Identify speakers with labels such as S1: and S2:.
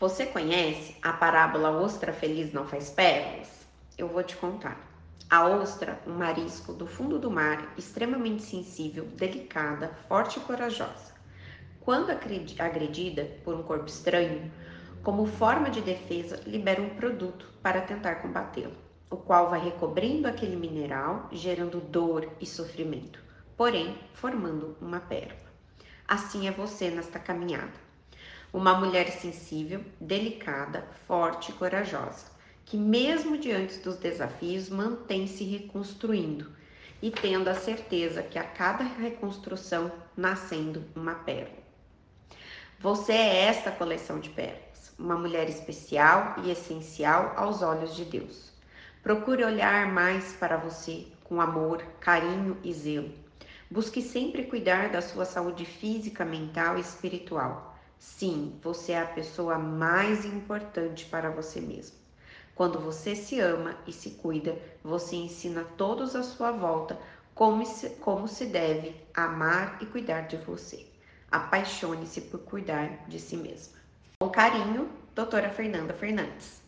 S1: Você conhece a parábola Ostra Feliz Não Faz Pérolas? Eu vou te contar. A ostra, um marisco do fundo do mar, extremamente sensível, delicada, forte e corajosa. Quando agredida por um corpo estranho, como forma de defesa, libera um produto para tentar combatê-lo, o qual vai recobrindo aquele mineral, gerando dor e sofrimento, porém formando uma pérola. Assim é você nesta caminhada uma mulher sensível, delicada, forte e corajosa, que, mesmo diante dos desafios, mantém se reconstruindo e tendo a certeza que a cada reconstrução nascendo uma pérola. Você é esta coleção de pérolas, uma mulher especial e essencial aos olhos de Deus. Procure olhar mais para você com amor, carinho e zelo. Busque sempre cuidar da sua saúde física, mental e espiritual Sim, você é a pessoa mais importante para você mesmo. Quando você se ama e se cuida, você ensina todos à sua volta como se, como se deve amar e cuidar de você. Apaixone-se por cuidar de si mesma. Com carinho, doutora Fernanda Fernandes.